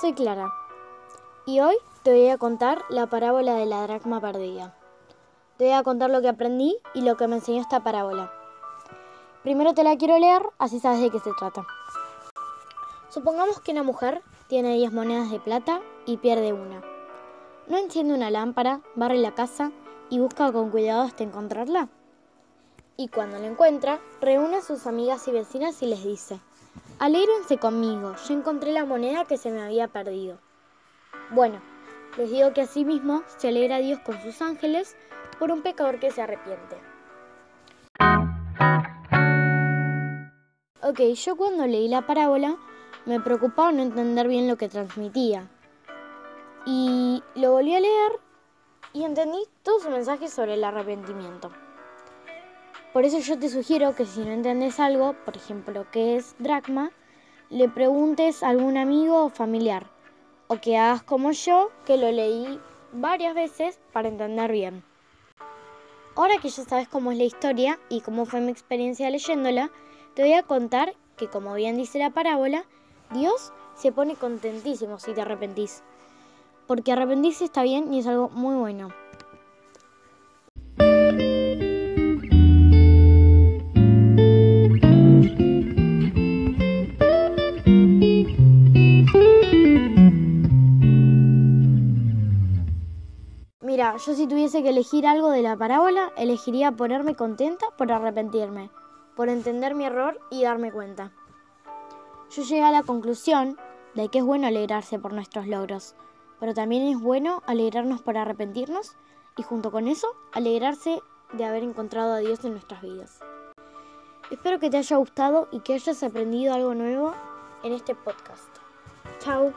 Clara y hoy te voy a contar la parábola de la dracma perdida. Te voy a contar lo que aprendí y lo que me enseñó esta parábola. Primero te la quiero leer, así sabes de qué se trata. Supongamos que una mujer tiene 10 monedas de plata y pierde una. ¿No enciende una lámpara, barre la casa y busca con cuidado hasta encontrarla? Y cuando la encuentra, reúne a sus amigas y vecinas y les dice, Alégrense conmigo, yo encontré la moneda que se me había perdido. Bueno, les digo que asimismo se alegra Dios con sus ángeles por un pecador que se arrepiente. Ok, yo cuando leí la parábola me preocupaba no entender bien lo que transmitía. Y lo volví a leer y entendí todo su mensaje sobre el arrepentimiento. Por eso yo te sugiero que si no entiendes algo, por ejemplo, qué es dracma, le preguntes a algún amigo o familiar. O que hagas como yo, que lo leí varias veces para entender bien. Ahora que ya sabes cómo es la historia y cómo fue mi experiencia leyéndola, te voy a contar que, como bien dice la parábola, Dios se pone contentísimo si te arrepentís. Porque arrepentirse está bien y es algo muy bueno. Mira, yo si tuviese que elegir algo de la parábola, elegiría ponerme contenta por arrepentirme, por entender mi error y darme cuenta. Yo llegué a la conclusión de que es bueno alegrarse por nuestros logros, pero también es bueno alegrarnos por arrepentirnos y junto con eso alegrarse de haber encontrado a Dios en nuestras vidas. Espero que te haya gustado y que hayas aprendido algo nuevo en este podcast. Chao.